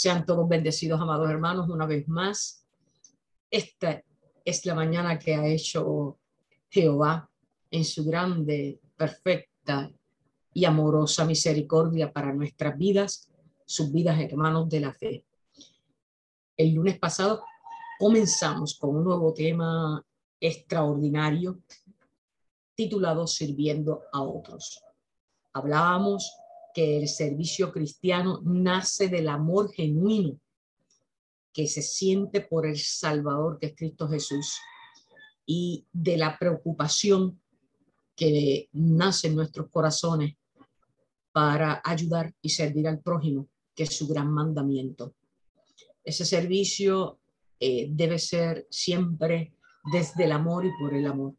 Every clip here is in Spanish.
Sean todos bendecidos, amados hermanos, una vez más. Esta es la mañana que ha hecho Jehová en su grande, perfecta y amorosa misericordia para nuestras vidas, sus vidas, hermanos de la fe. El lunes pasado comenzamos con un nuevo tema extraordinario titulado Sirviendo a otros. Hablábamos que el servicio cristiano nace del amor genuino que se siente por el Salvador que es Cristo Jesús y de la preocupación que nace en nuestros corazones para ayudar y servir al prójimo, que es su gran mandamiento. Ese servicio eh, debe ser siempre desde el amor y por el amor,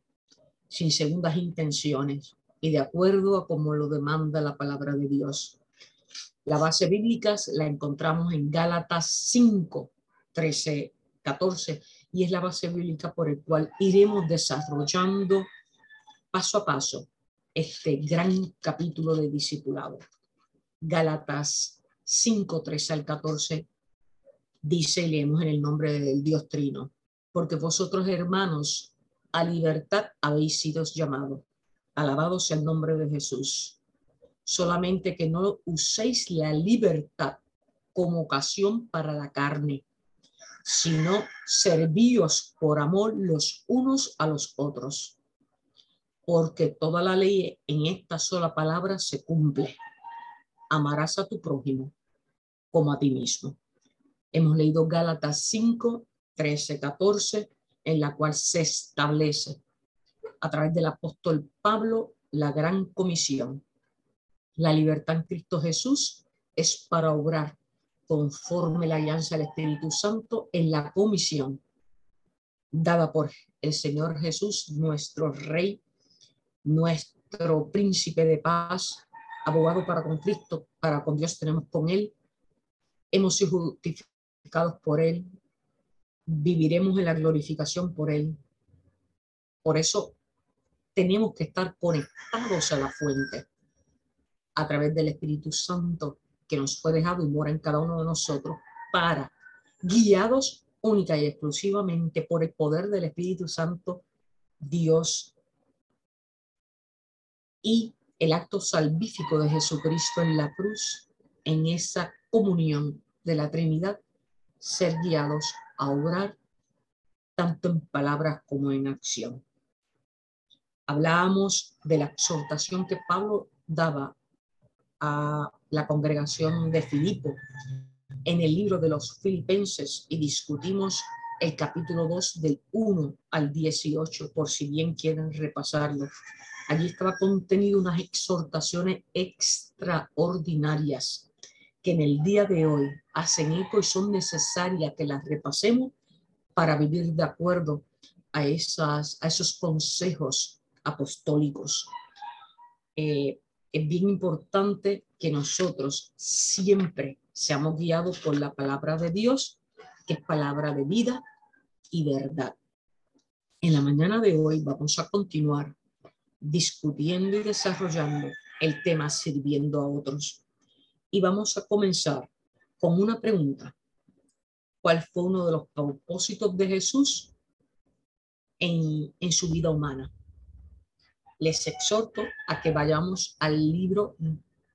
sin segundas intenciones y de acuerdo a como lo demanda la palabra de Dios. La base bíblica la encontramos en Gálatas 5, 13, 14 y es la base bíblica por el cual iremos desarrollando paso a paso este gran capítulo de discipulado. Gálatas 5, 13 al 14 dice y leemos en el nombre del Dios Trino, porque vosotros hermanos a libertad habéis sido llamados Alabado sea el nombre de Jesús. Solamente que no uséis la libertad como ocasión para la carne, sino servíos por amor los unos a los otros. Porque toda la ley en esta sola palabra se cumple. Amarás a tu prójimo como a ti mismo. Hemos leído Gálatas 5, 13, 14, en la cual se establece a través del apóstol Pablo la gran comisión. La libertad en Cristo Jesús es para obrar conforme la alianza del Espíritu Santo en la comisión dada por el Señor Jesús, nuestro Rey, nuestro príncipe de paz, abogado para con Cristo, para con Dios tenemos con Él. Hemos sido justificados por Él, viviremos en la glorificación por Él. Por eso tenemos que estar conectados a la fuente. A través del Espíritu Santo que nos fue dejado y mora en cada uno de nosotros para, guiados única y exclusivamente por el poder del Espíritu Santo, Dios y el acto salvífico de Jesucristo en la cruz, en esa comunión de la Trinidad, ser guiados a obrar tanto en palabras como en acción hablábamos de la exhortación que Pablo daba a la congregación de Filipo en el libro de los filipenses y discutimos el capítulo 2 del 1 al 18, por si bien quieren repasarlo. Allí estaba contenido unas exhortaciones extraordinarias que en el día de hoy hacen eco y son necesarias que las repasemos para vivir de acuerdo a, esas, a esos consejos apostólicos. Eh, es bien importante que nosotros siempre seamos guiados por la palabra de Dios, que es palabra de vida y verdad. En la mañana de hoy vamos a continuar discutiendo y desarrollando el tema sirviendo a otros. Y vamos a comenzar con una pregunta. ¿Cuál fue uno de los propósitos de Jesús en, en su vida humana? Les exhorto a que vayamos al libro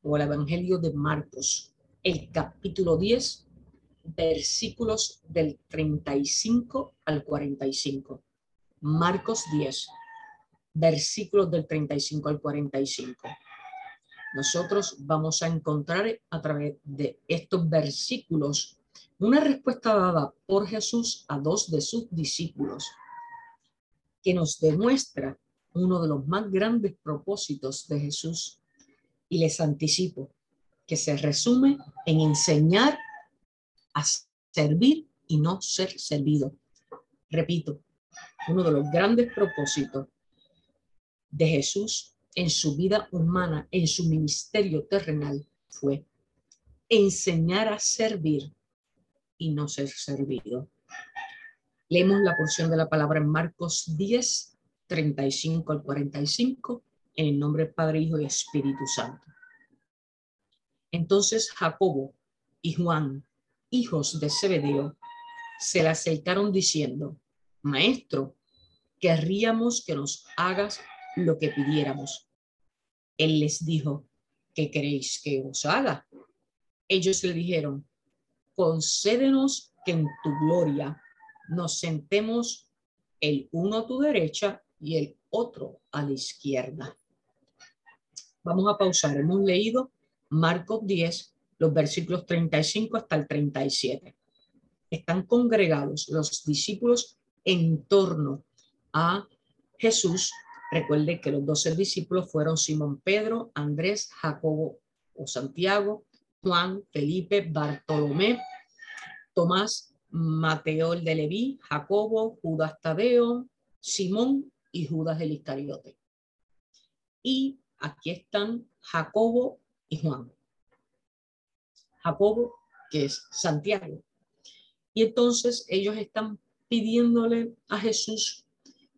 o al Evangelio de Marcos, el capítulo 10, versículos del 35 al 45. Marcos 10, versículos del 35 al 45. Nosotros vamos a encontrar a través de estos versículos una respuesta dada por Jesús a dos de sus discípulos que nos demuestra uno de los más grandes propósitos de Jesús y les anticipo que se resume en enseñar a servir y no ser servido. Repito, uno de los grandes propósitos de Jesús en su vida humana, en su ministerio terrenal, fue enseñar a servir y no ser servido. Leemos la porción de la palabra en Marcos 10, 35 al 45, en el nombre del Padre, Hijo y Espíritu Santo. Entonces Jacobo y Juan hijos de Zebedeo se le acercaron diciendo, Maestro, querríamos que nos hagas lo que pidiéramos. Él les dijo, ¿qué queréis que os haga? Ellos le dijeron, concédenos que en tu gloria nos sentemos el uno a tu derecha y el otro a la izquierda. Vamos a pausar. Hemos leído Marcos 10, los versículos 35 hasta el 37. Están congregados los discípulos en torno a Jesús. Recuerde que los doce discípulos fueron Simón Pedro, Andrés, Jacobo o Santiago, Juan, Felipe, Bartolomé, Tomás, Mateo el de Leví, Jacobo, Judas Tadeo, Simón y Judas el Iscariote. Y aquí están Jacobo y Juan. Jacobo, que es Santiago. Y entonces ellos están pidiéndole a Jesús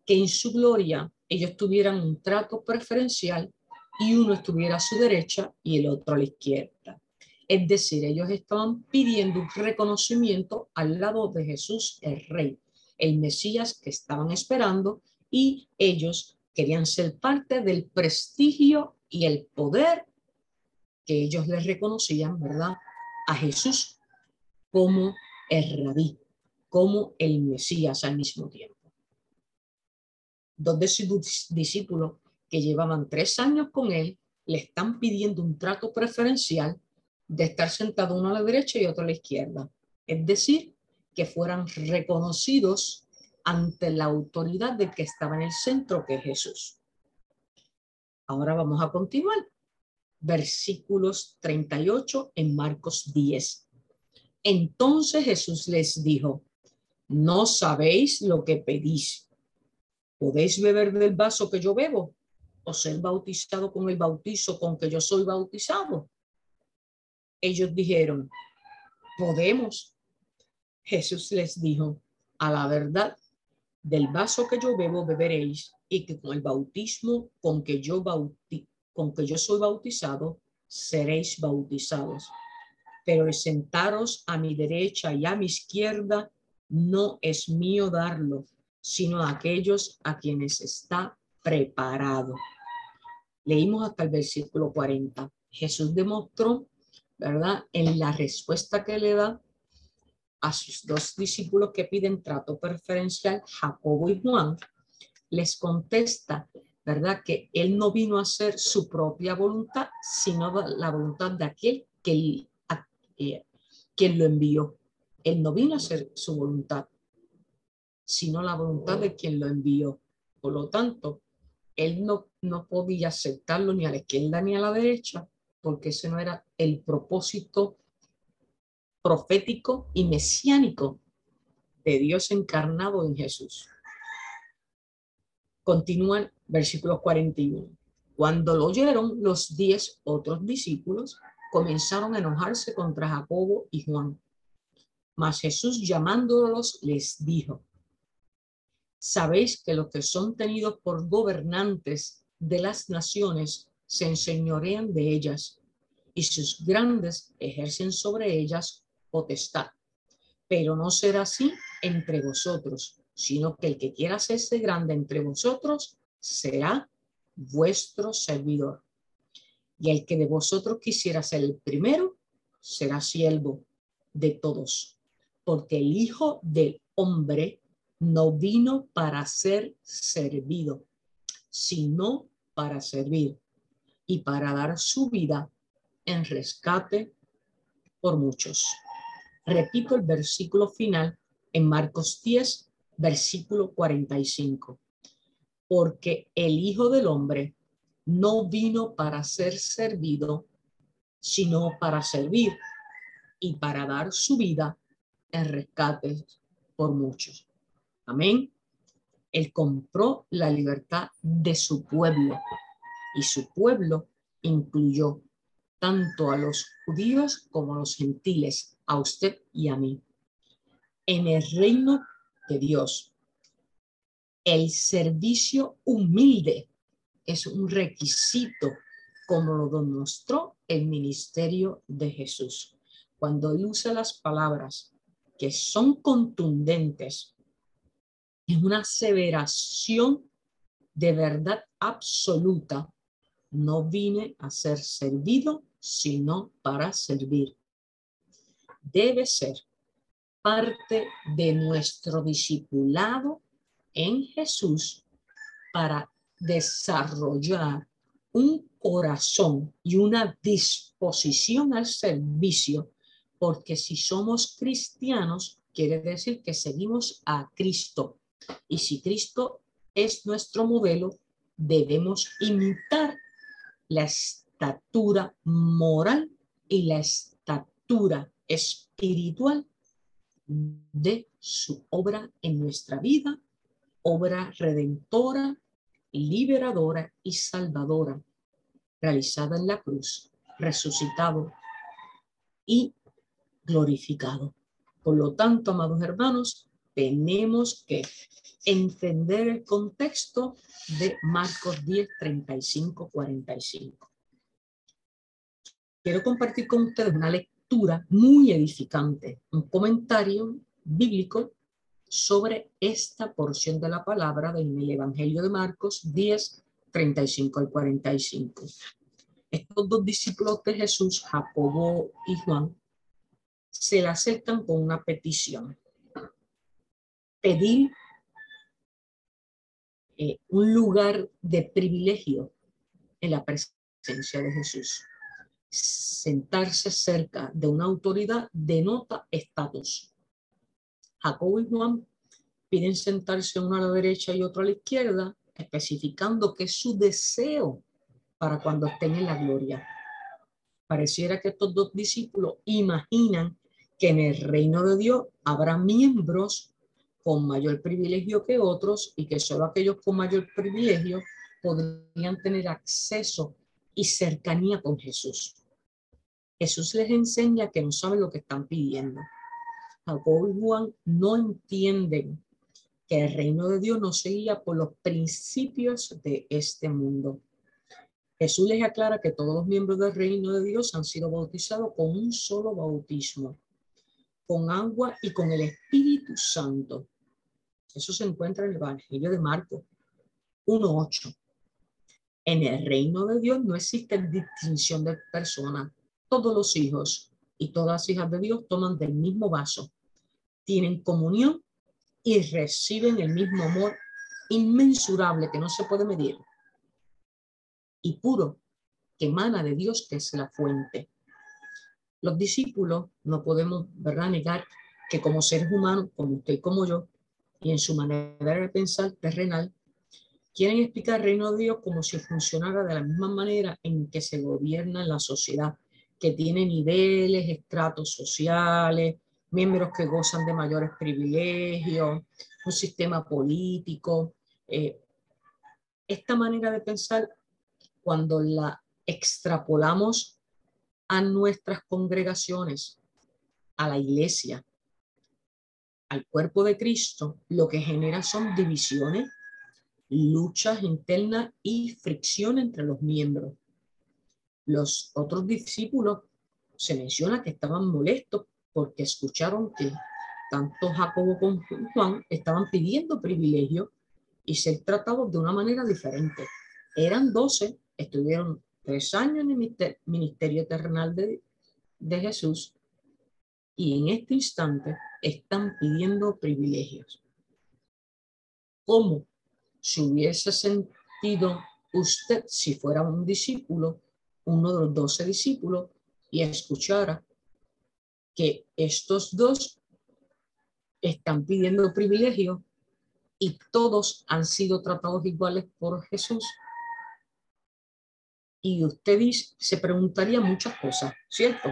que en su gloria ellos tuvieran un trato preferencial y uno estuviera a su derecha y el otro a la izquierda. Es decir, ellos estaban pidiendo un reconocimiento al lado de Jesús, el Rey, el Mesías que estaban esperando, y ellos querían ser parte del prestigio y el poder que ellos les reconocían, ¿verdad? A Jesús como el rabí, como el Mesías al mismo tiempo. Dos de sus discípulos que llevaban tres años con él le están pidiendo un trato preferencial de estar sentado uno a la derecha y otro a la izquierda. Es decir, que fueran reconocidos ante la autoridad de que estaba en el centro, que es Jesús. Ahora vamos a continuar. Versículos 38 en Marcos 10. Entonces Jesús les dijo, no sabéis lo que pedís. ¿Podéis beber del vaso que yo bebo o ser bautizado con el bautizo con que yo soy bautizado? Ellos dijeron, podemos. Jesús les dijo, a la verdad, del vaso que yo bebo beberéis y que con el bautismo con que yo con que yo soy bautizado seréis bautizados. Pero el sentaros a mi derecha y a mi izquierda no es mío darlo, sino a aquellos a quienes está preparado. Leímos hasta el versículo 40. Jesús demostró, ¿verdad? En la respuesta que le da a sus dos discípulos que piden trato preferencial, Jacobo y Juan, les contesta, ¿verdad? Que él no vino a hacer su propia voluntad, sino la voluntad de aquel que eh, quien lo envió. Él no vino a hacer su voluntad, sino la voluntad de quien lo envió. Por lo tanto, él no, no podía aceptarlo ni a la izquierda ni a la derecha, porque ese no era el propósito profético y mesiánico de Dios encarnado en Jesús. Continúan versículos 41. Cuando lo oyeron, los diez otros discípulos comenzaron a enojarse contra Jacobo y Juan. Mas Jesús llamándolos les dijo, sabéis que los que son tenidos por gobernantes de las naciones se enseñorean de ellas y sus grandes ejercen sobre ellas potestad. Pero no será así entre vosotros, sino que el que quiera hacerse grande entre vosotros será vuestro servidor. Y el que de vosotros quisiera ser el primero, será siervo de todos. Porque el Hijo del Hombre no vino para ser servido, sino para servir y para dar su vida en rescate por muchos. Repito el versículo final en Marcos 10, versículo 45. Porque el Hijo del Hombre no vino para ser servido, sino para servir y para dar su vida en rescate por muchos. Amén. Él compró la libertad de su pueblo y su pueblo incluyó tanto a los judíos como a los gentiles a usted y a mí. En el reino de Dios, el servicio humilde es un requisito como lo demostró el ministerio de Jesús. cuando él usa las palabras que son contundentes, es una aseveración de verdad absoluta. No vine a ser servido, sino para servir. Debe ser parte de nuestro discipulado en Jesús para desarrollar un corazón y una disposición al servicio, porque si somos cristianos, quiere decir que seguimos a Cristo. Y si Cristo es nuestro modelo, debemos imitar la estatura moral y la estatura espiritual de su obra en nuestra vida, obra redentora, liberadora y salvadora, realizada en la cruz, resucitado y glorificado. Por lo tanto, amados hermanos, tenemos que entender el contexto de Marcos 10, 35, 45. Quiero compartir con ustedes una lectura muy edificante, un comentario bíblico sobre esta porción de la palabra del Evangelio de Marcos 10, 35 al 45. Estos dos discípulos de Jesús, Jacobo y Juan, se le acercan con una petición. Pedir eh, un lugar de privilegio en la presencia de Jesús. Sentarse cerca de una autoridad denota estatus. Jacobo y Juan piden sentarse uno a la derecha y otro a la izquierda, especificando que es su deseo para cuando estén en la gloria. Pareciera que estos dos discípulos imaginan que en el reino de Dios habrá miembros con mayor privilegio que otros y que solo aquellos con mayor privilegio podrían tener acceso y cercanía con Jesús. Jesús les enseña que no saben lo que están pidiendo. Jacob y Juan no entienden que el reino de Dios no se guía por los principios de este mundo. Jesús les aclara que todos los miembros del reino de Dios han sido bautizados con un solo bautismo, con agua y con el Espíritu Santo. Eso se encuentra en el Evangelio de Marcos 1.8. En el reino de Dios no existe distinción de personas. Todos los hijos y todas hijas de Dios toman del mismo vaso, tienen comunión y reciben el mismo amor inmensurable que no se puede medir y puro que emana de Dios que es la fuente. Los discípulos no podemos ¿verdad? negar que como seres humanos, como usted y como yo, y en su manera de pensar terrenal, quieren explicar el reino de Dios como si funcionara de la misma manera en que se gobierna la sociedad, que tiene niveles, estratos sociales, miembros que gozan de mayores privilegios, un sistema político. Eh, esta manera de pensar, cuando la extrapolamos a nuestras congregaciones, a la iglesia, al cuerpo de Cristo, lo que genera son divisiones, luchas internas y fricción entre los miembros. Los otros discípulos se menciona que estaban molestos porque escucharon que tanto Jacobo como Juan estaban pidiendo privilegio y ser tratados de una manera diferente. Eran doce, estuvieron tres años en el ministerio terrenal de, de Jesús y en este instante están pidiendo privilegios. ¿Cómo si hubiese sentido usted si fuera un discípulo, uno de los doce discípulos, y escuchara que estos dos están pidiendo privilegios y todos han sido tratados iguales por Jesús? Y usted se preguntaría muchas cosas, ¿cierto?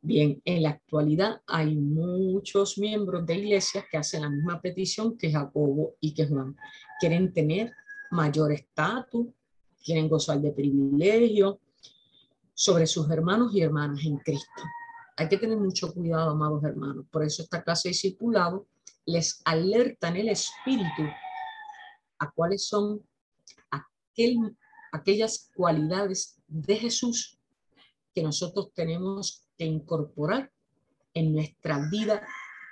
Bien, en la actualidad hay muchos miembros de iglesias que hacen la misma petición que Jacobo y que Juan. Quieren tener mayor estatus, quieren gozar de privilegio sobre sus hermanos y hermanas en Cristo. Hay que tener mucho cuidado, amados hermanos. Por eso esta clase de discipulado les alerta en el espíritu a cuáles son aquel, aquellas cualidades de Jesús que nosotros tenemos que incorporar en nuestra vida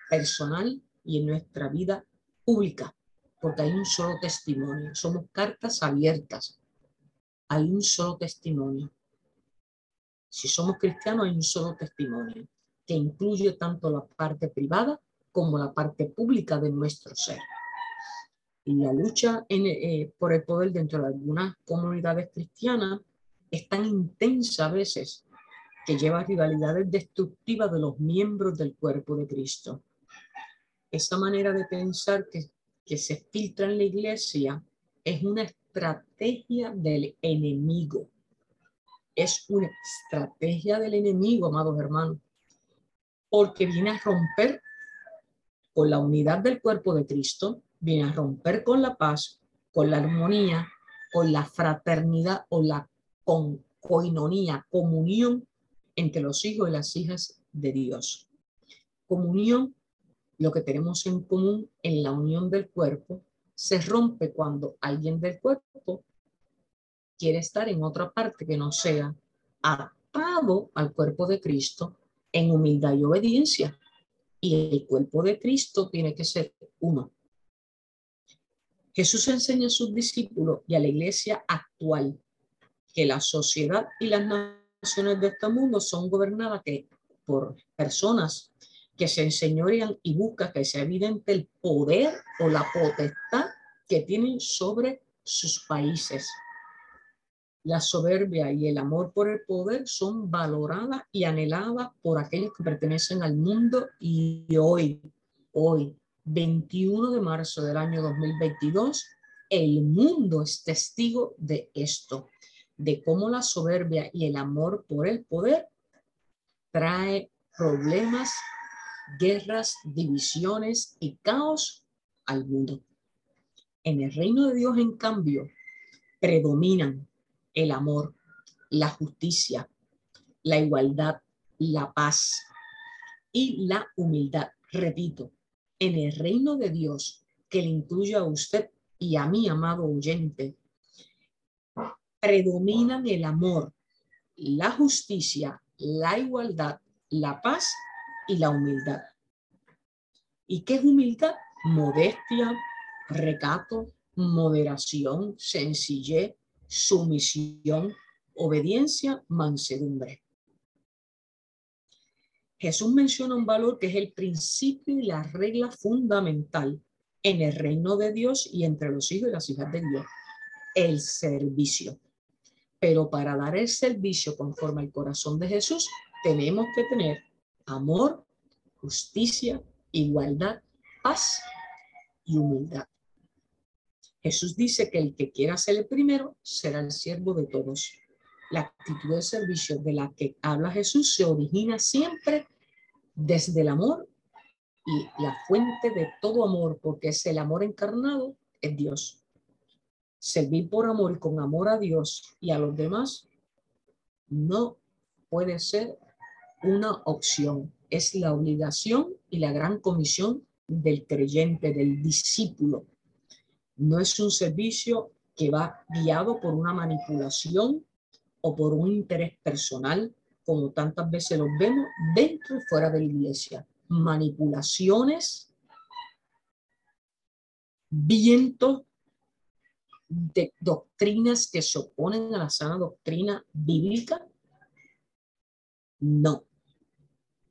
personal y en nuestra vida pública, porque hay un solo testimonio, somos cartas abiertas, hay un solo testimonio. Si somos cristianos hay un solo testimonio que incluye tanto la parte privada como la parte pública de nuestro ser. Y la lucha eh, por el poder dentro de algunas comunidades cristianas es tan intensa a veces que lleva rivalidades destructivas de los miembros del cuerpo de Cristo. Esa manera de pensar que, que se filtra en la iglesia es una estrategia del enemigo. Es una estrategia del enemigo, amados hermanos, porque viene a romper con la unidad del cuerpo de Cristo, viene a romper con la paz, con la armonía, con la fraternidad o la con coinonía, comunión entre los hijos y las hijas de Dios. Comunión, lo que tenemos en común en la unión del cuerpo, se rompe cuando alguien del cuerpo quiere estar en otra parte que no sea atado al cuerpo de Cristo en humildad y obediencia. Y el cuerpo de Cristo tiene que ser uno. Jesús enseña a sus discípulos y a la iglesia actual que la sociedad y las naciones de este mundo son gobernadas por personas que se enseñorean y buscan que sea evidente el poder o la potestad que tienen sobre sus países. La soberbia y el amor por el poder son valoradas y anheladas por aquellos que pertenecen al mundo y hoy, hoy, 21 de marzo del año 2022, el mundo es testigo de esto de cómo la soberbia y el amor por el poder trae problemas, guerras, divisiones y caos al mundo. En el reino de Dios, en cambio, predominan el amor, la justicia, la igualdad, la paz y la humildad. Repito, en el reino de Dios, que le incluye a usted y a mi amado oyente, predominan el amor, la justicia, la igualdad, la paz y la humildad. ¿Y qué es humildad? Modestia, recato, moderación, sencillez, sumisión, obediencia, mansedumbre. Jesús menciona un valor que es el principio y la regla fundamental en el reino de Dios y entre los hijos y las hijas de Dios, el servicio. Pero para dar el servicio conforme al corazón de Jesús, tenemos que tener amor, justicia, igualdad, paz y humildad. Jesús dice que el que quiera ser el primero será el siervo de todos. La actitud de servicio de la que habla Jesús se origina siempre desde el amor y la fuente de todo amor, porque es el amor encarnado, es Dios servir por amor y con amor a Dios y a los demás no puede ser una opción. Es la obligación y la gran comisión del creyente, del discípulo. No es un servicio que va guiado por una manipulación o por un interés personal, como tantas veces los vemos dentro y fuera de la iglesia. Manipulaciones, vientos de doctrinas que se oponen a la sana doctrina bíblica? No.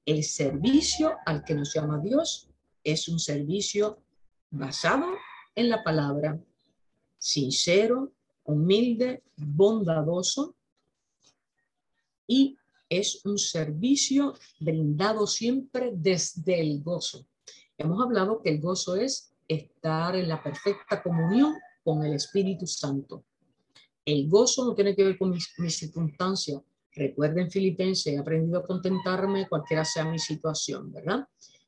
El servicio al que nos llama Dios es un servicio basado en la palabra, sincero, humilde, bondadoso y es un servicio brindado siempre desde el gozo. Hemos hablado que el gozo es estar en la perfecta comunión con el Espíritu Santo. El gozo no tiene que ver con mis, circunstancias. Recuerden Filipenses, he aprendido a contentarme cualquiera sea mi situación, ¿verdad?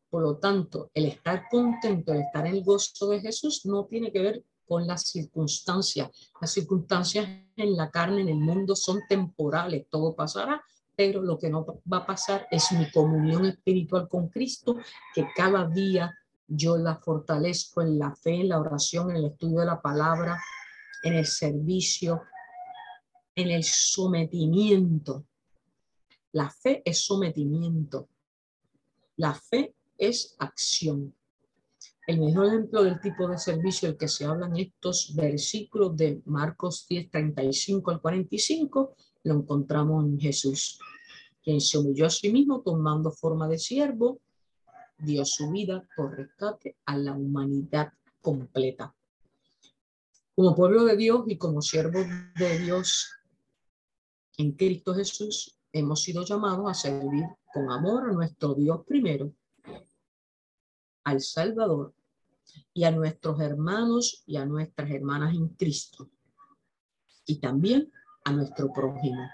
Por lo tanto, el estar contento, el estar en el gozo de Jesús no tiene que ver con las circunstancias. Las circunstancias en la carne, en el mundo, son temporales, todo pasará, pero lo que no va a pasar es mi comunión espiritual con Cristo, que cada día yo la fortalezco en la fe, en la oración, en el estudio de la palabra, en el servicio, en el sometimiento. La fe es sometimiento. La fe es acción. El mejor ejemplo del tipo de servicio del que se habla en estos versículos de Marcos 10, 35 al 45 lo encontramos en Jesús, quien se humilló a sí mismo tomando forma de siervo, dio su vida por rescate a la humanidad completa. Como pueblo de Dios y como siervos de Dios en Cristo Jesús, hemos sido llamados a servir con amor a nuestro Dios primero, al Salvador y a nuestros hermanos y a nuestras hermanas en Cristo. Y también a nuestro prójimo,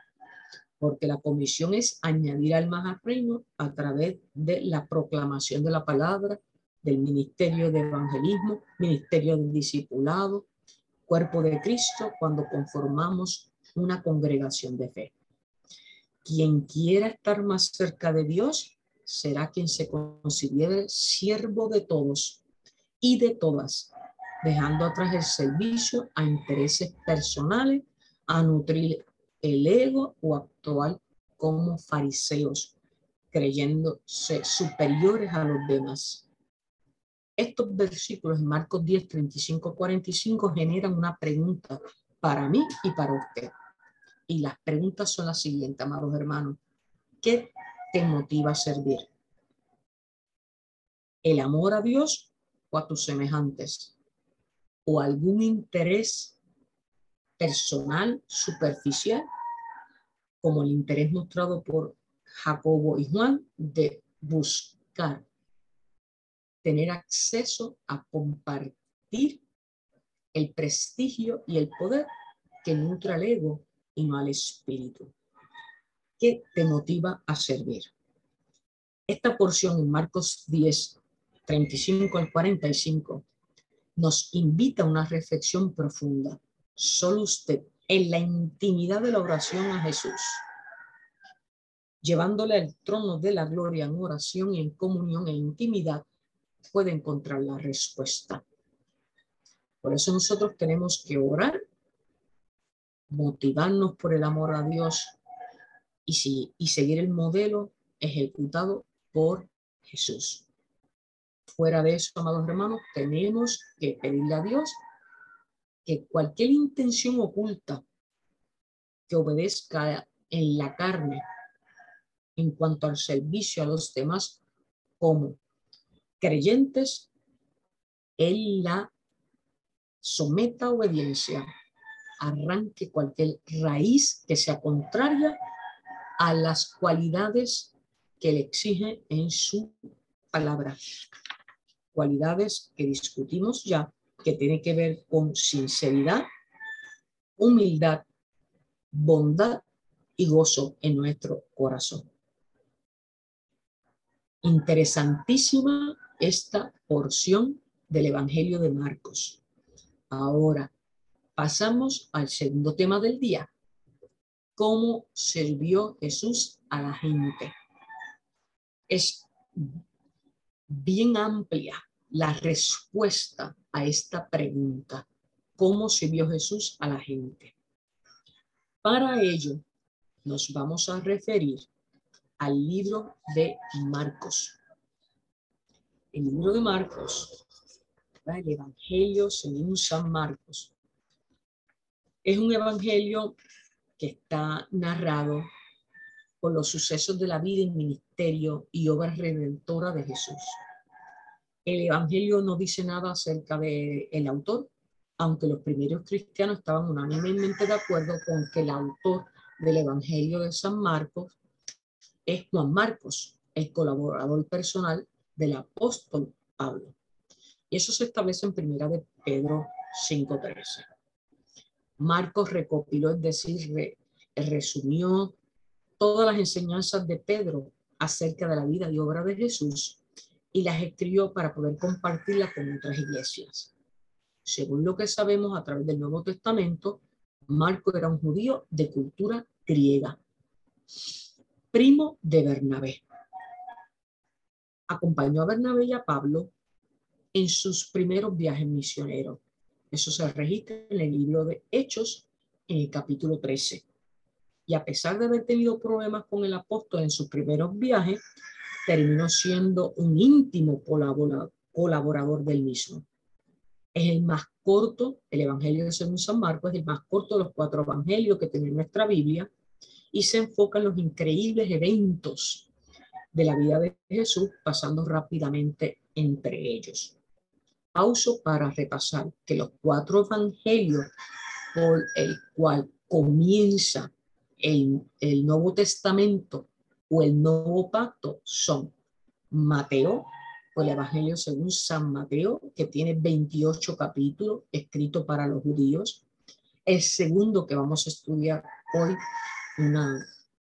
porque la comisión es añadir almas al reino a través de la proclamación de la palabra, del ministerio de evangelismo, ministerio del discipulado, cuerpo de Cristo, cuando conformamos una congregación de fe. Quien quiera estar más cerca de Dios será quien se considere siervo de todos y de todas, dejando atrás el servicio a intereses personales a nutrir el ego o actuar como fariseos, creyéndose superiores a los demás. Estos versículos en Marcos 10, 35, 45 generan una pregunta para mí y para usted. Y las preguntas son las siguientes, amados hermanos. ¿Qué te motiva a servir? ¿El amor a Dios o a tus semejantes? ¿O algún interés personal, superficial, como el interés mostrado por Jacobo y Juan de buscar tener acceso a compartir el prestigio y el poder que nutre al ego y no al espíritu. ¿Qué te motiva a servir? Esta porción en Marcos 10, 35 al 45 nos invita a una reflexión profunda solo usted, en la intimidad de la oración a Jesús, llevándole al trono de la gloria en oración y en comunión e intimidad, puede encontrar la respuesta. Por eso nosotros tenemos que orar, motivarnos por el amor a Dios y, y seguir el modelo ejecutado por Jesús. Fuera de eso, amados hermanos, tenemos que pedirle a Dios que cualquier intención oculta que obedezca en la carne en cuanto al servicio a los demás como creyentes, él la someta a obediencia, arranque cualquier raíz que sea contraria a las cualidades que le exige en su palabra. Cualidades que discutimos ya que tiene que ver con sinceridad, humildad, bondad y gozo en nuestro corazón. Interesantísima esta porción del Evangelio de Marcos. Ahora pasamos al segundo tema del día. ¿Cómo sirvió Jesús a la gente? Es bien amplia la respuesta a esta pregunta. ¿Cómo se vio Jesús a la gente? Para ello, nos vamos a referir al libro de Marcos. El libro de Marcos, el Evangelio según San Marcos, es un evangelio que está narrado por los sucesos de la vida y ministerio y obra redentora de Jesús. El Evangelio no dice nada acerca del el autor, aunque los primeros cristianos estaban unánimemente de acuerdo con que el autor del Evangelio de San Marcos es Juan Marcos, el colaborador personal del apóstol Pablo. Y eso se establece en primera de Pedro 5.13. Marcos recopiló, es decir, resumió todas las enseñanzas de Pedro acerca de la vida y obra de Jesús y las escribió para poder compartirlas con otras iglesias. Según lo que sabemos a través del Nuevo Testamento, Marco era un judío de cultura griega, primo de Bernabé. Acompañó a Bernabé y a Pablo en sus primeros viajes misioneros. Eso se registra en el libro de Hechos, en el capítulo 13. y a pesar de haber tenido problemas con el apóstol en sus primeros viajes, terminó siendo un íntimo colaborador del mismo. Es el más corto, el Evangelio según San Marcos es el más corto de los cuatro evangelios que tiene nuestra Biblia y se enfoca en los increíbles eventos de la vida de Jesús, pasando rápidamente entre ellos. Pauso para repasar que los cuatro evangelios por el cual comienza el, el Nuevo Testamento o el Nuevo Pacto son Mateo, o el Evangelio según San Mateo, que tiene 28 capítulos escritos para los judíos. El segundo que vamos a estudiar hoy,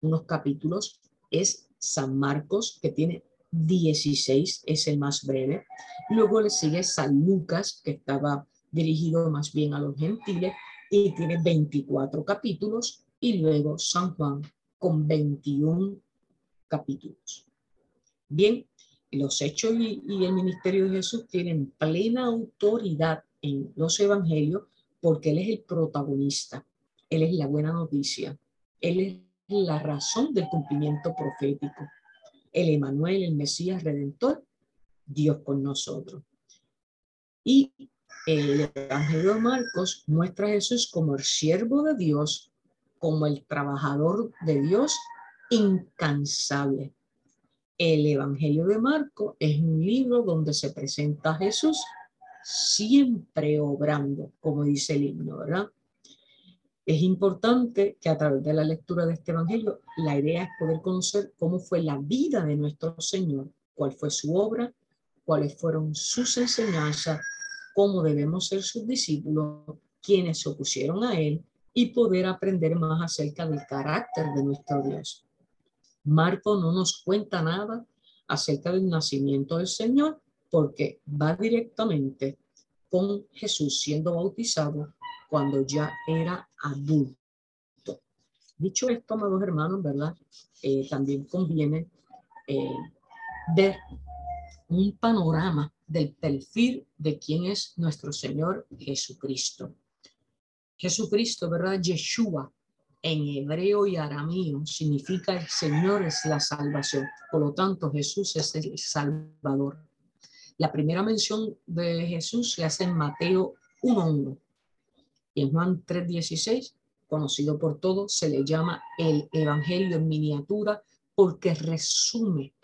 unos capítulos, es San Marcos, que tiene 16, es el más breve. Luego le sigue San Lucas, que estaba dirigido más bien a los gentiles y tiene 24 capítulos. Y luego San Juan con 21 capítulos. Bien, los hechos y, el ministerio de Jesús tienen plena autoridad en los evangelios porque Él es el protagonista, Él es la buena noticia, Él es la razón del cumplimiento profético, el Emanuel, el Mesías Redentor, Dios con nosotros. Y el Evangelio de Marcos muestra a Jesús como el siervo de Dios, como el trabajador de Dios incansable. El Evangelio de Marco es un libro donde se presenta a Jesús siempre obrando, como dice el himno, ¿verdad? Es importante que a través de la lectura de este Evangelio, la idea es poder conocer cómo fue la vida de nuestro Señor, cuál fue su obra, cuáles fueron sus enseñanzas, cómo debemos ser sus discípulos, quienes se opusieron a Él y poder aprender más acerca del carácter de nuestro Dios. Marco no nos cuenta nada acerca del nacimiento del Señor porque va directamente con Jesús siendo bautizado cuando ya era adulto. Dicho esto, amados hermanos, ¿verdad? Eh, también conviene eh, ver un panorama del perfil de quién es nuestro Señor Jesucristo. Jesucristo, ¿verdad? Yeshua en hebreo y arameo significa el Señor es la salvación. Por lo tanto, Jesús es el Salvador. La primera mención de Jesús se hace en Mateo 1.1 y en Juan 3.16, conocido por todos, se le llama el Evangelio en miniatura porque resume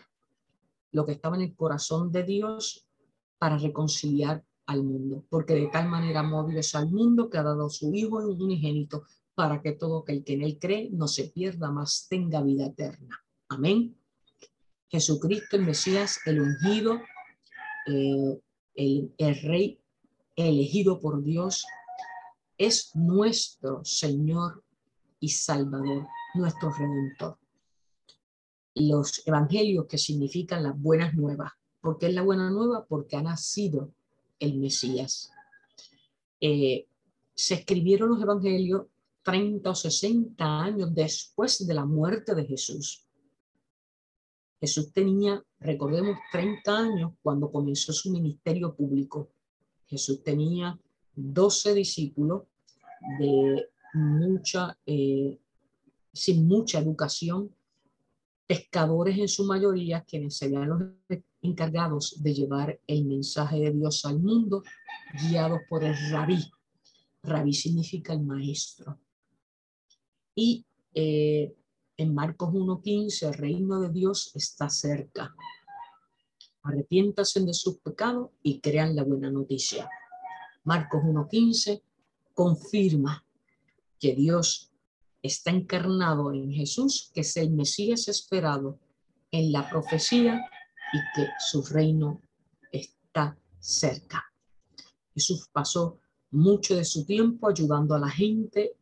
lo que estaba en el corazón de Dios para reconciliar al mundo, porque de tal manera amó Dios al mundo que ha dado su Hijo unigénito para que todo aquel que en él cree no se pierda, más tenga vida eterna. Amén. Jesucristo, el Mesías, el ungido, eh, el, el Rey elegido por Dios, es nuestro Señor y Salvador, nuestro Redentor. Los evangelios que significan las buenas nuevas. ¿Por qué es la buena nueva? Porque ha nacido el Mesías. Eh, se escribieron los evangelios 30 o 60 años después de la muerte de Jesús. Jesús tenía, recordemos, 30 años cuando comenzó su ministerio público. Jesús tenía 12 discípulos de mucha, eh, sin mucha educación, pescadores en su mayoría, quienes serían los encargados de llevar el mensaje de Dios al mundo, guiados por el rabí. Rabí significa el maestro. Y eh, en Marcos 1.15, el reino de Dios está cerca. Arrepiéntase de sus pecados y crean la buena noticia. Marcos 1.15 confirma que Dios está encarnado en Jesús, que es el Mesías esperado en la profecía y que su reino está cerca. Jesús pasó mucho de su tiempo ayudando a la gente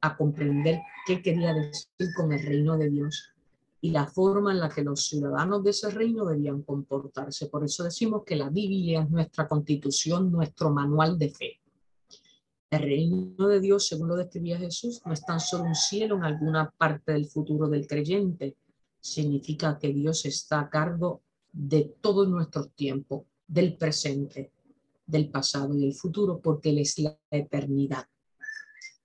a comprender qué quería decir con el reino de Dios y la forma en la que los ciudadanos de ese reino debían comportarse. Por eso decimos que la Biblia es nuestra constitución, nuestro manual de fe. El reino de Dios, según lo describía Jesús, no es tan solo un cielo en alguna parte del futuro del creyente. Significa que Dios está a cargo de todo nuestro tiempo, del presente, del pasado y del futuro, porque Él es la eternidad.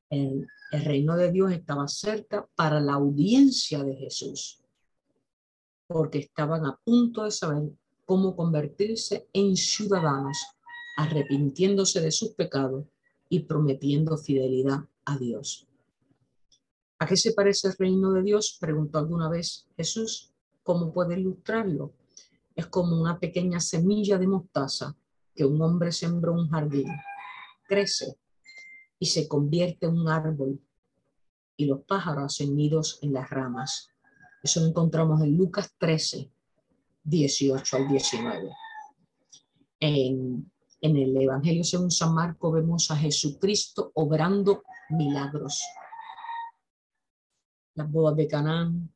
El, el reino de Dios estaba cerca para la audiencia de Jesús, porque estaban a punto de saber cómo convertirse en ciudadanos, arrepintiéndose de sus pecados y prometiendo fidelidad a Dios. ¿A qué se parece el reino de Dios? Preguntó alguna vez Jesús. ¿Cómo puede ilustrarlo? Es como una pequeña semilla de mostaza que un hombre sembró en un jardín. Crece y se convierte en un árbol y los pájaros hacen nidos en las ramas. Eso lo encontramos en Lucas 13, 18 al 19. En, en el Evangelio según San Marco vemos a Jesucristo obrando milagros. Las bodas de Canaán,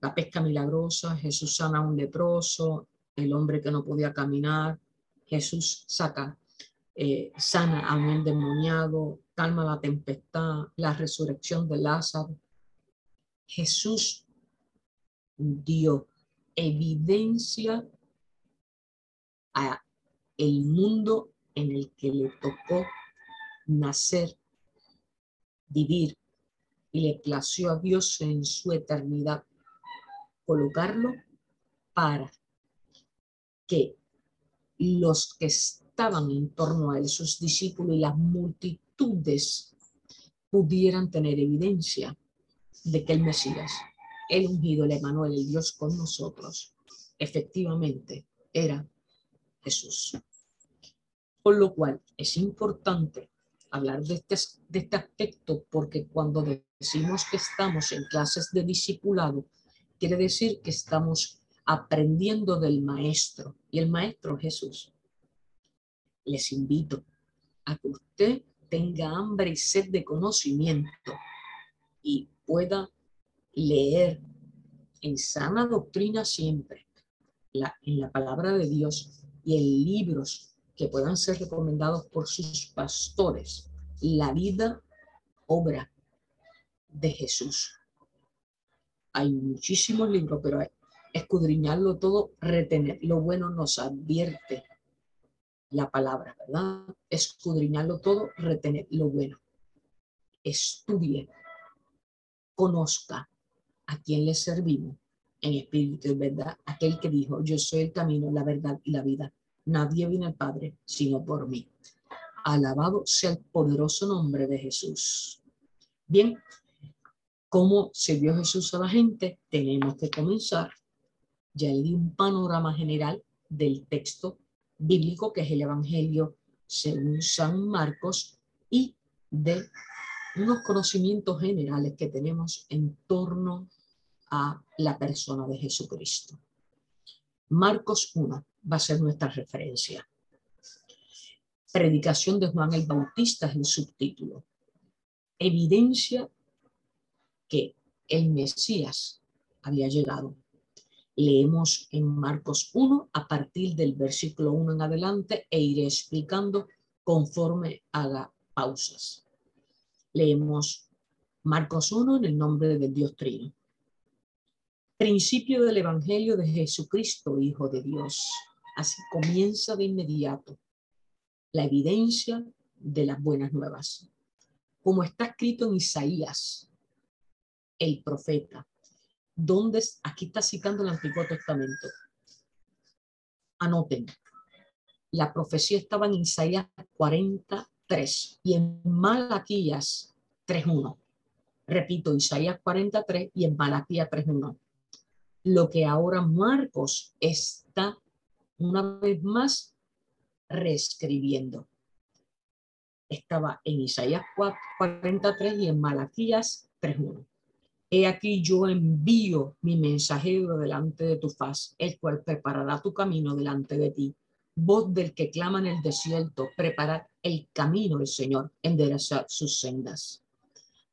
la pesca milagrosa, Jesús sana a un leproso, el hombre que no podía caminar, Jesús saca, eh, sana a un endemoniado, calma la tempestad, la resurrección de Lázaro. Jesús dio evidencia a el mundo en el que le tocó nacer, vivir, y le plació a Dios en su eternidad colocarlo para que los que estaban en torno a él, sus discípulos y las multitudes, pudieran tener evidencia de que el Mesías, el ungido, el Emanuel, el Dios con nosotros, efectivamente era Jesús. Por lo cual es importante hablar de este, de este aspecto porque cuando decimos que estamos en clases de discipulado, quiere decir que estamos aprendiendo del maestro y el maestro Jesús. Les invito a que usted tenga hambre y sed de conocimiento y pueda leer en sana doctrina siempre, la, en la palabra de Dios y en libros que puedan ser recomendados por sus pastores, la vida, obra de Jesús. Hay muchísimos libros, pero escudriñarlo todo, retener. Lo bueno nos advierte la palabra, ¿verdad? Escudriñarlo todo, retener lo bueno. Estudie, conozca a quién le servimos en espíritu y verdad, aquel que dijo, yo soy el camino, la verdad y la vida. Nadie viene al Padre sino por mí. Alabado sea el poderoso nombre de Jesús. Bien, ¿cómo se vio Jesús a la gente? Tenemos que comenzar. Ya le di un panorama general del texto bíblico, que es el Evangelio según San Marcos, y de unos conocimientos generales que tenemos en torno a la persona de Jesucristo. Marcos 1 va a ser nuestra referencia. Predicación de Juan el Bautista es el subtítulo. Evidencia que el Mesías había llegado. Leemos en Marcos 1 a partir del versículo 1 en adelante e iré explicando conforme haga pausas. Leemos Marcos 1 en el nombre del Dios Trino. Principio del Evangelio de Jesucristo, Hijo de Dios. Así comienza de inmediato la evidencia de las buenas nuevas. Como está escrito en Isaías, el profeta, donde aquí está citando el Antiguo Testamento. Anoten, la profecía estaba en Isaías 43 y en Malaquías 3.1. Repito, Isaías 43 y en Malaquías 3.1 lo que ahora Marcos está una vez más reescribiendo. Estaba en Isaías 43 y en Malaquías 3.1. He aquí yo envío mi mensajero delante de tu faz, el cual preparará tu camino delante de ti. Voz del que clama en el desierto, preparar el camino del Señor, enderezar sus sendas.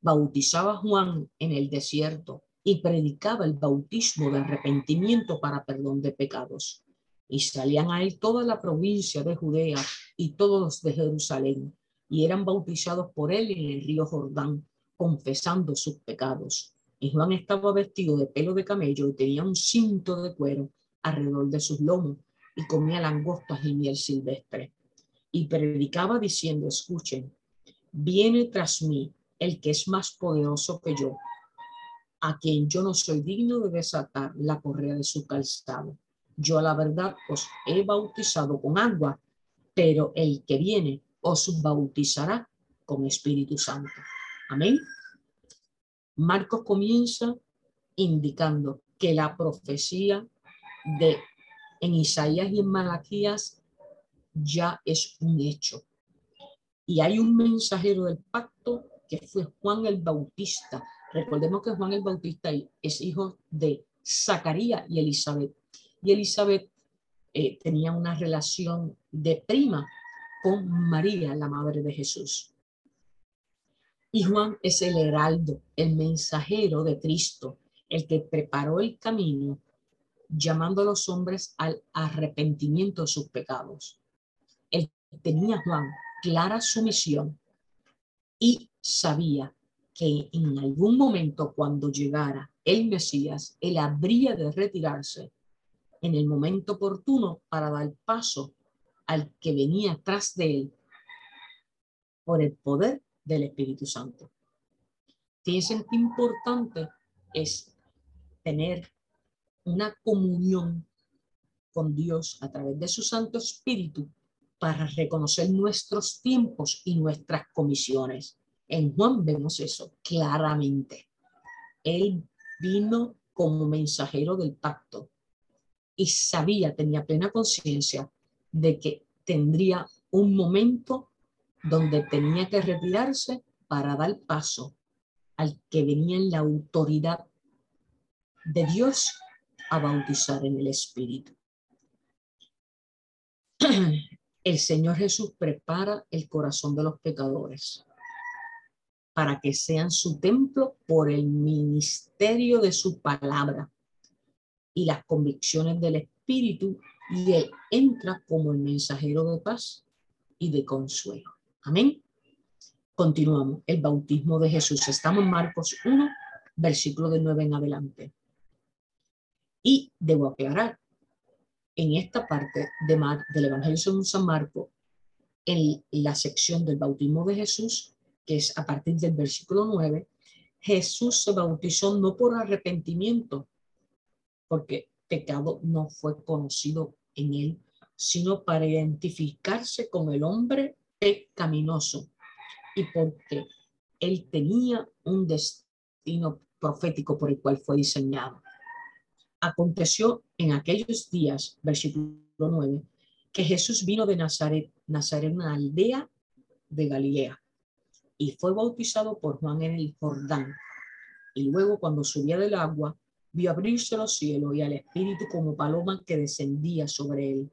Bautizaba Juan en el desierto y predicaba el bautismo de arrepentimiento para perdón de pecados. Y salían a él toda la provincia de Judea y todos de Jerusalén, y eran bautizados por él en el río Jordán, confesando sus pecados. Y Juan estaba vestido de pelo de camello y tenía un cinto de cuero alrededor de sus lomos, y comía langostas y miel silvestre. Y predicaba diciendo, escuchen, viene tras mí el que es más poderoso que yo, a quien yo no soy digno de desatar la correa de su calzado. Yo a la verdad os he bautizado con agua, pero el que viene os bautizará con Espíritu Santo. Amén. Marcos comienza indicando que la profecía de en Isaías y en Malaquías ya es un hecho. Y hay un mensajero del pacto que fue Juan el Bautista. Recordemos que Juan el Bautista es hijo de Zacarías y Elizabeth. Y Elizabeth eh, tenía una relación de prima con María, la madre de Jesús. Y Juan es el heraldo, el mensajero de Cristo, el que preparó el camino, llamando a los hombres al arrepentimiento de sus pecados. Él tenía Juan clara su misión y sabía que en algún momento cuando llegara el Mesías, él habría de retirarse en el momento oportuno para dar paso al que venía tras de él por el poder del Espíritu Santo. Fíjense qué importante es tener una comunión con Dios a través de su Santo Espíritu para reconocer nuestros tiempos y nuestras comisiones. En Juan vemos eso claramente. Él vino como mensajero del pacto y sabía, tenía plena conciencia de que tendría un momento donde tenía que retirarse para dar paso al que venía en la autoridad de Dios a bautizar en el Espíritu. El Señor Jesús prepara el corazón de los pecadores para que sean su templo por el ministerio de su palabra y las convicciones del Espíritu, y Él entra como el mensajero de paz y de consuelo. Amén. Continuamos. El bautismo de Jesús. Estamos en Marcos 1, versículo de 9 en adelante. Y debo aclarar, en esta parte de del Evangelio según San Marcos, en la sección del bautismo de Jesús, que es a partir del versículo 9, Jesús se bautizó no por arrepentimiento, porque pecado no fue conocido en él, sino para identificarse con el hombre pecaminoso y porque él tenía un destino profético por el cual fue diseñado. Aconteció en aquellos días, versículo 9, que Jesús vino de Nazaret, Nazaret, una aldea de Galilea, y fue bautizado por Juan en el Jordán. Y luego, cuando subía del agua, vio abrirse los cielos y al Espíritu como paloma que descendía sobre él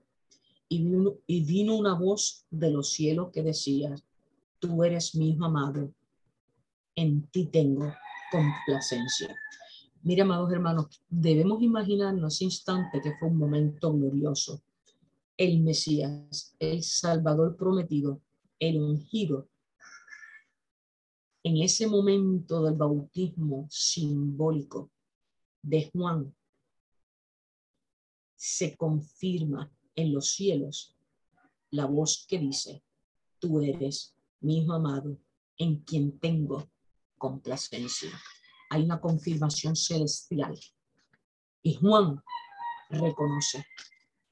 y vino, y vino una voz de los cielos que decía, tú eres mi hijo amado, en ti tengo complacencia. Mira, amados hermanos, debemos imaginarnos ese instante que fue un momento glorioso. El Mesías, el Salvador prometido, el ungido. En ese momento del bautismo simbólico de Juan, se confirma en los cielos la voz que dice, tú eres mi amado, en quien tengo complacencia. Hay una confirmación celestial. Y Juan reconoce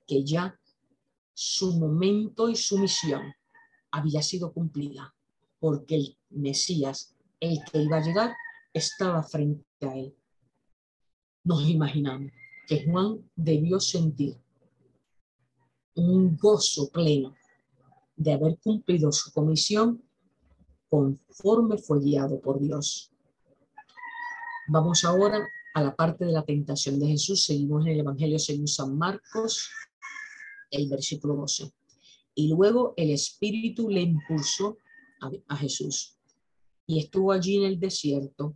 que ya su momento y su misión había sido cumplida, porque el Mesías, el que iba a llegar, estaba frente a él. Nos imaginamos que Juan debió sentir un gozo pleno de haber cumplido su comisión conforme fue guiado por Dios. Vamos ahora a la parte de la tentación de Jesús. Seguimos en el Evangelio según San Marcos, el versículo 12. Y luego el Espíritu le impulsó a, a Jesús y estuvo allí en el desierto.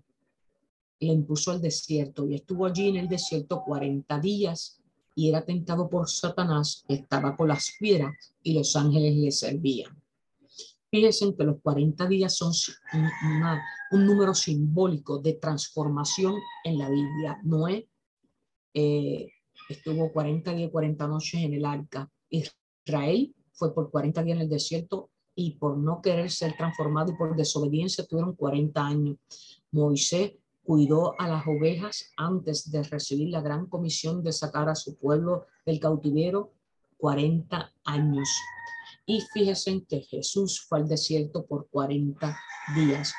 Le impulsó al desierto y estuvo allí en el desierto 40 días y era tentado por Satanás, estaba con las fieras y los ángeles le servían. Fíjense que los 40 días son un número simbólico de transformación en la Biblia. Noé eh, estuvo 40 días y 40 noches en el arca. Israel fue por 40 días en el desierto y por no querer ser transformado y por desobediencia tuvieron 40 años. Moisés cuidó a las ovejas antes de recibir la gran comisión de sacar a su pueblo del cautiverio 40 años. Y fíjense que Jesús fue al desierto por 40 días.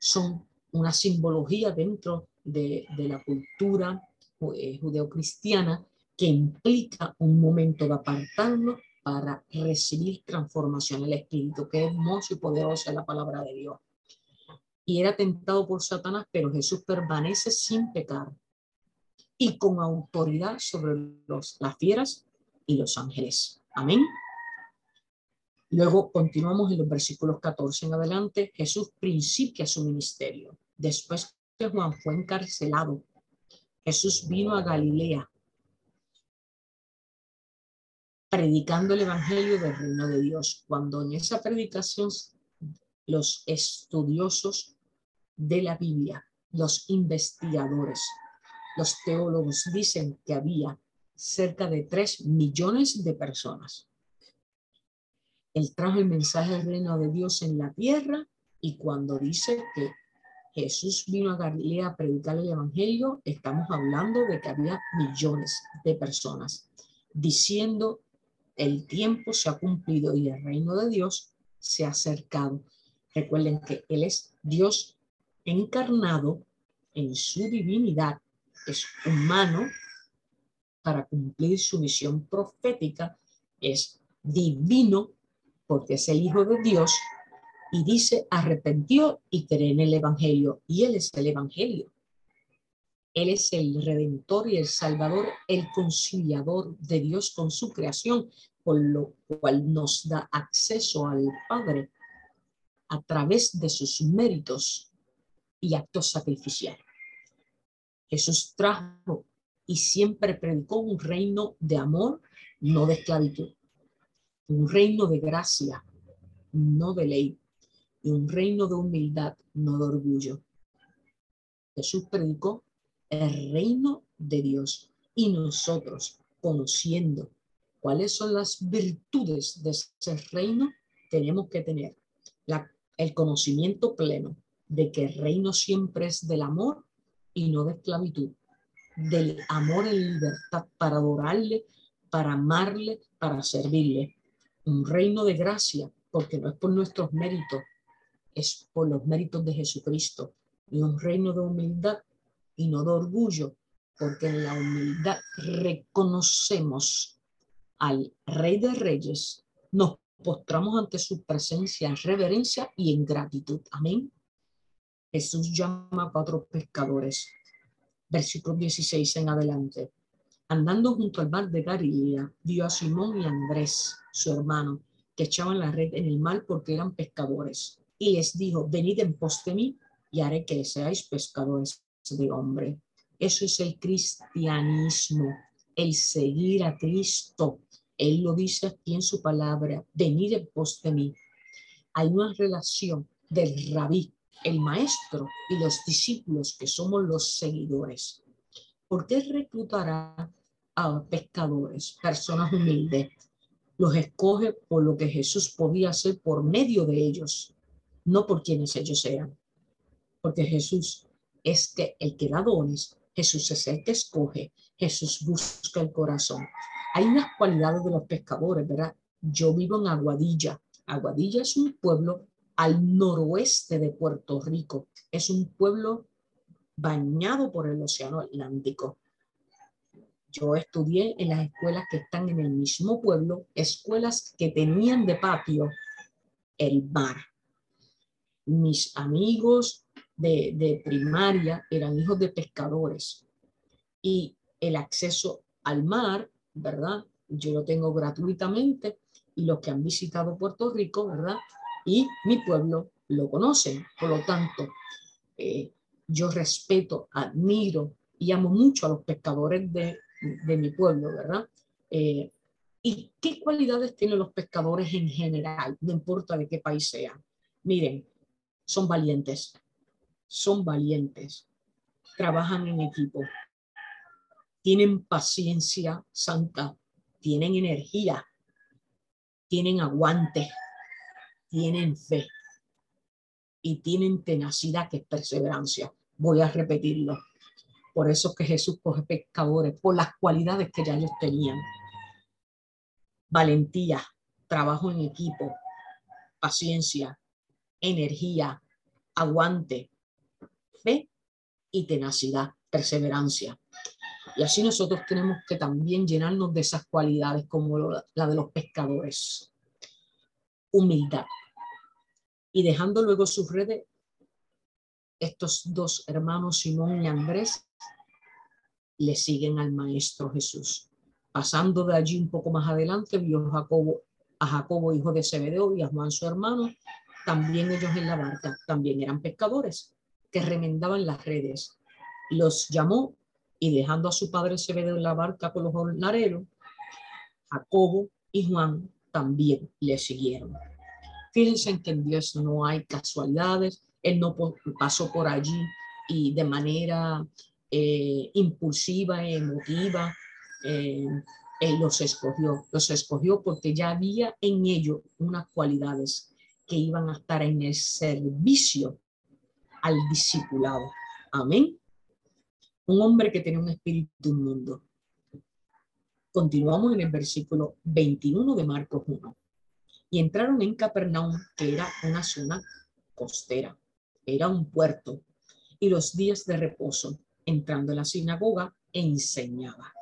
Son una simbología dentro de, la cultura eh, judeocristiana que implica un momento de apartarnos para recibir transformación. El Espíritu, es hermoso y poderosa la palabra de Dios. Y era tentado por Satanás, pero Jesús permanece sin pecar y con autoridad sobre los, las fieras y los ángeles. Amén. Luego continuamos en los versículos 14 en adelante. Jesús principia su ministerio. Después que Juan fue encarcelado, Jesús vino a Galilea predicando el Evangelio del Reino de Dios. Cuando en esa predicación los estudiosos de la Biblia, los investigadores, los teólogos dicen que había cerca de tres millones de personas. Él trajo el mensaje del reino de Dios en la tierra y cuando dice que Jesús vino a Galilea a predicar el Evangelio, estamos hablando de que había millones de personas diciendo el tiempo se ha cumplido y el reino de Dios se ha acercado. Recuerden que Él es Dios encarnado en su divinidad, es humano para cumplir su misión profética, es divino porque es el Hijo de Dios y dice arrepentió y cree en el Evangelio y Él es el Evangelio. Él es el redentor y el salvador, el conciliador de Dios con su creación, por lo cual nos da acceso al Padre a través de sus méritos y actos sacrificiales. Jesús trajo y siempre predicó un reino de amor, no de esclavitud, un reino de gracia, no de ley, y un reino de humildad, no de orgullo. Jesús predicó el reino de Dios y nosotros, conociendo cuáles son las virtudes de ese reino, tenemos que tener el conocimiento pleno de que el reino siempre es del amor y no de esclavitud, del amor en libertad para adorarle, para amarle, para servirle. Un reino de gracia, porque no es por nuestros méritos, es por los méritos de Jesucristo. Y un reino de humildad y no de orgullo, porque en la humildad reconocemos al Rey de Reyes, nos postramos ante su presencia en reverencia y en gratitud. Amén. Jesús llama a cuatro pescadores. Versículo 16 en adelante. Andando junto al mar de Galilea, vio a Simón y Andrés, su hermano, que echaban la red en el mar porque eran pescadores. Y les dijo, venid en pos de mí y haré que seáis pescadores de hombre. Eso es el cristianismo, el seguir a Cristo. Él lo dice aquí en su palabra, venid en pos de mí. Hay una relación del rabí, el maestro y los discípulos que somos los seguidores. ¿Por qué reclutará a pescadores, personas humildes? Los escoge por lo que Jesús podía hacer por medio de ellos, no por quienes ellos sean. Porque Jesús es que el que da dones, Jesús es el que escoge, Jesús busca el corazón. Hay unas cualidades de los pescadores, ¿verdad? Yo vivo en Aguadilla. Aguadilla es un pueblo al noroeste de Puerto Rico. Es un pueblo bañado por el Océano Atlántico. Yo estudié en las escuelas que están en el mismo pueblo, escuelas que tenían de patio el mar. Mis amigos de, primaria eran hijos de pescadores y el acceso al mar, ¿verdad? Yo lo tengo gratuitamente y los que han visitado Puerto Rico, ¿verdad? Y mi pueblo lo conocen. Por lo tanto, eh, yo respeto, admiro y amo mucho a los pescadores de, mi pueblo, ¿verdad? Eh, ¿Y qué cualidades tienen los pescadores en general? No importa de qué país sean. Miren, son valientes, son valientes, trabajan en equipo, tienen paciencia santa, tienen energía, tienen aguante, tienen fe y tienen tenacidad, que es perseverancia. Voy a repetirlo. Por eso que Jesús coge pescadores, por las cualidades que ya ellos tenían. Valentía, trabajo en equipo, paciencia, energía, aguante, fe y tenacidad, perseverancia. Y así nosotros tenemos que también llenarnos de esas cualidades como la de los pescadores. Humildad. Y dejando luego sus redes, estos dos hermanos, Simón y Andrés, le siguen al Maestro Jesús. Pasando de allí un poco más adelante, vio a Jacobo, hijo de Zebedeo, y a Juan, su hermano, también ellos en la barca, también eran pescadores que remendaban las redes. Los llamó y dejando a su padre Zebedeo en la barca con los jornaleros, Jacobo y Juan también le siguieron. Fíjense en que en Dios no hay casualidades, Él no pasó por allí y de manera eh, impulsiva, emotiva, eh, Él los escogió. Los escogió porque ya había en ellos unas cualidades que iban a estar en el servicio al discipulado. Amén. Un hombre que tenía un espíritu inmundo. Continuamos en el versículo 21 de Marcos 1. Y entraron en Capernaum, que era una zona costera, era un puerto. Y los días de reposo, entrando en la sinagoga, enseñaba.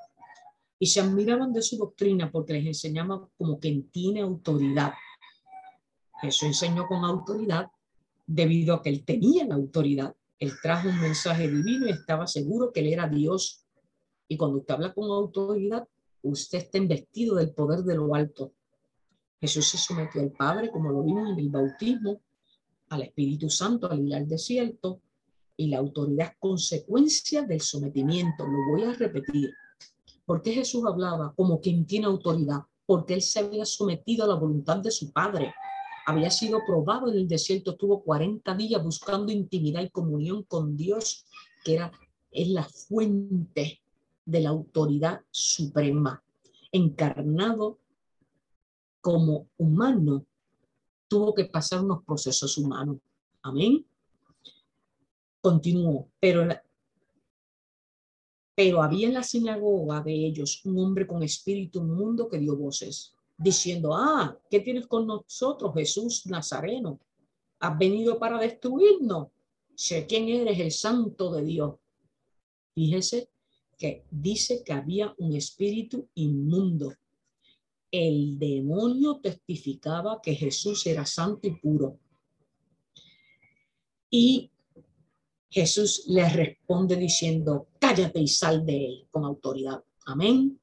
Y se admiraban de su doctrina porque les enseñaba como quien tiene autoridad. Jesús enseñó con autoridad debido a que él tenía la autoridad él trajo un mensaje divino y estaba seguro que él era Dios. Y cuando usted habla con autoridad, usted está investido del poder de lo alto. Jesús se sometió al Padre, como lo vimos en el bautismo, al Espíritu Santo al ir al desierto, y la autoridad es consecuencia del sometimiento. Lo voy a repetir. porque Jesús hablaba como quien tiene autoridad? Porque él se había sometido a la voluntad de su Padre había sido probado en el desierto, estuvo 40 días buscando intimidad y comunión con Dios, que era, es la fuente de la autoridad suprema. Encarnado como humano, tuvo que pasar unos procesos humanos. Amén. Continuó, pero, pero había en la sinagoga de ellos un hombre con espíritu inmundo que dio voces diciendo, ah, ¿qué tienes con nosotros, Jesús Nazareno? ¿Has venido para destruirnos? Sé quién eres, el santo de Dios. Fíjese que dice que había un espíritu inmundo. El demonio testificaba que Jesús era santo y puro. Y Jesús le responde diciendo, cállate y sal de él con autoridad. Amén.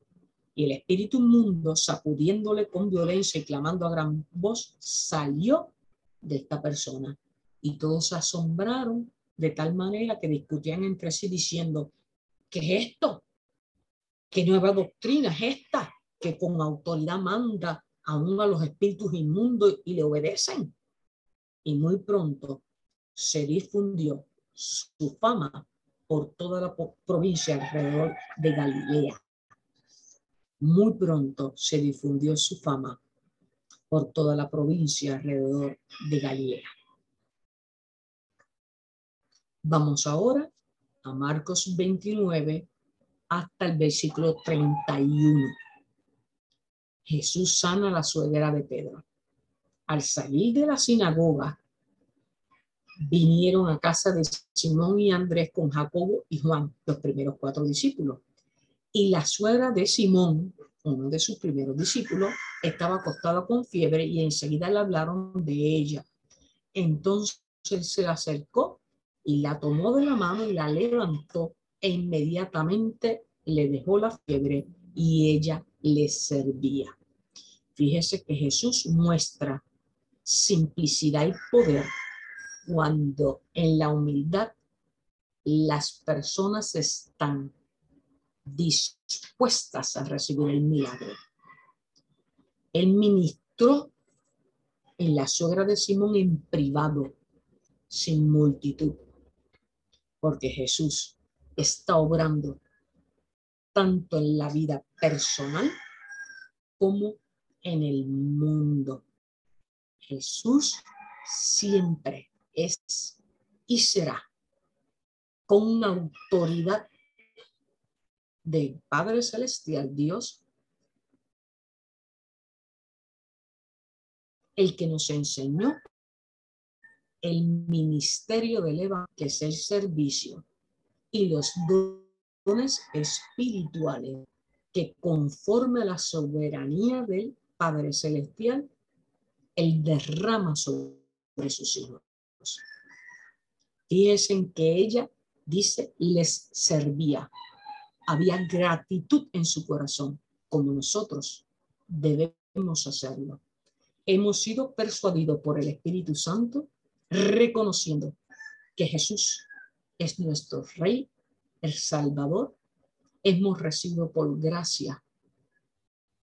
Y el espíritu inmundo, sacudiéndole con violencia y clamando a gran voz, salió de esta persona. Y todos se asombraron de tal manera que discutían entre sí diciendo, ¿qué es esto? ¿Qué nueva doctrina es esta que con autoridad manda aún a los espíritus inmundos y le obedecen? Y muy pronto se difundió su fama por toda la provincia alrededor de Galilea. Muy pronto se difundió su fama por toda la provincia alrededor de Galilea. Vamos ahora a Marcos 29 hasta el versículo 31. Jesús sana a la suegra de Pedro. Al salir de la sinagoga, vinieron a casa de Simón y Andrés con Jacobo y Juan, los primeros cuatro discípulos. Y la suegra de Simón, uno de sus primeros discípulos, estaba acostada con fiebre y enseguida le hablaron de ella. Entonces se acercó y la tomó de la mano y la levantó e inmediatamente le dejó la fiebre y ella le servía. Fíjese que Jesús muestra simplicidad y poder cuando en la humildad las personas están dispuestas a recibir el milagro. Él ministró en la suegra de Simón en privado, sin multitud, porque Jesús está obrando tanto en la vida personal como en el mundo. Jesús siempre es y será con autoridad del Padre Celestial, Dios, el que nos enseñó el ministerio del Evangelio, que es el servicio, y los dones espirituales que conforme a la soberanía del Padre Celestial, Él derrama sobre sus hijos. Fíjense que ella dice, les servía. Había gratitud en su corazón, como nosotros debemos hacerlo. Hemos sido persuadidos por el Espíritu Santo, reconociendo que Jesús es nuestro Rey, el Salvador. Hemos recibido por gracia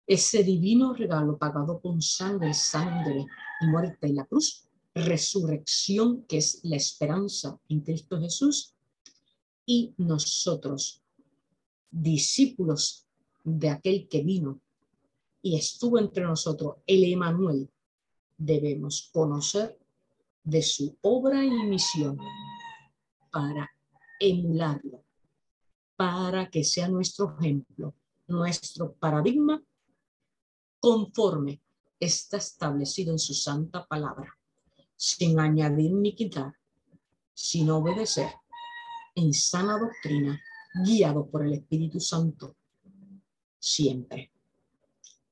ese divino regalo pagado con sangre, sangre y muerte en la cruz, resurrección que es la esperanza en Cristo Jesús y nosotros, discípulos de aquel que vino y estuvo entre nosotros, el Emanuel, debemos conocer de su obra y misión para emularlo, para que sea nuestro ejemplo, nuestro paradigma conforme está establecido en su santa palabra, sin añadir ni quitar, sin obedecer, en sana doctrina, guiado por el Espíritu Santo, siempre.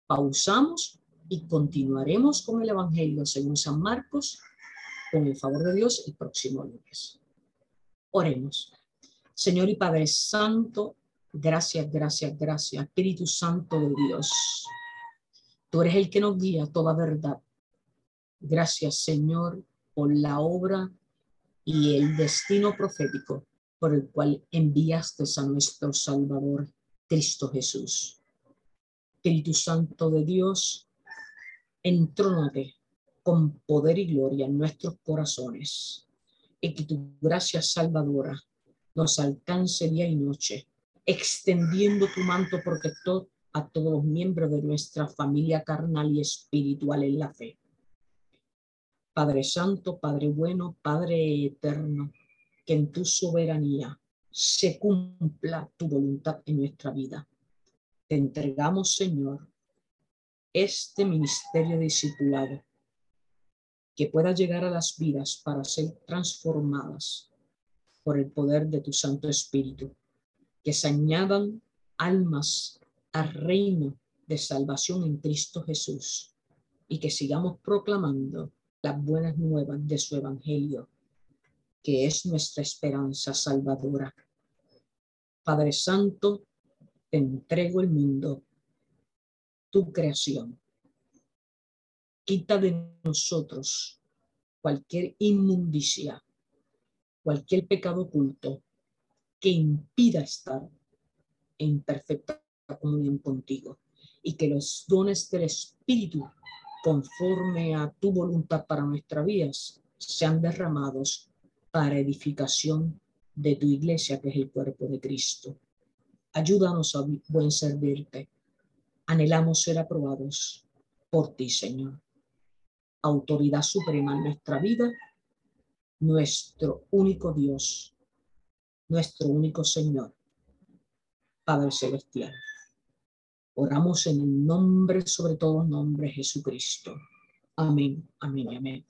Pausamos y continuaremos con el Evangelio según San Marcos, con el favor de Dios, el próximo lunes. Oremos. Señor y Padre Santo, gracias, gracias, gracias, Espíritu Santo de Dios. Tú eres el que nos guía toda verdad. Gracias, Señor, por la obra y el destino profético por el cual enviaste a nuestro Salvador, Cristo Jesús. Espíritu Santo de Dios, entrónate con poder y gloria en nuestros corazones y que tu gracia salvadora nos alcance día y noche, extendiendo tu manto protector a todos los miembros de nuestra familia carnal y espiritual en la fe. Padre Santo, Padre bueno, Padre eterno, que en tu soberanía se cumpla tu voluntad en nuestra vida. Te entregamos, Señor, este ministerio discipulado, que pueda llegar a las vidas para ser transformadas por el poder de tu Santo Espíritu, que se añadan almas al reino de salvación en Cristo Jesús y que sigamos proclamando las buenas nuevas de su evangelio, que es nuestra esperanza salvadora. Padre Santo, te entrego el mundo, tu creación. Quita de nosotros cualquier inmundicia, cualquier pecado oculto que impida estar en perfecta comunión contigo y que los dones del Espíritu, conforme a tu voluntad para nuestras vidas, sean derramados para edificación de tu iglesia, que es el cuerpo de Cristo. Ayúdanos a buen servirte. Anhelamos ser aprobados por ti, Señor. Autoridad suprema en nuestra vida, nuestro único Dios, nuestro único Señor, Padre Celestial. Oramos en el nombre, sobre todo nombre, Jesucristo. Amén, amén, amén.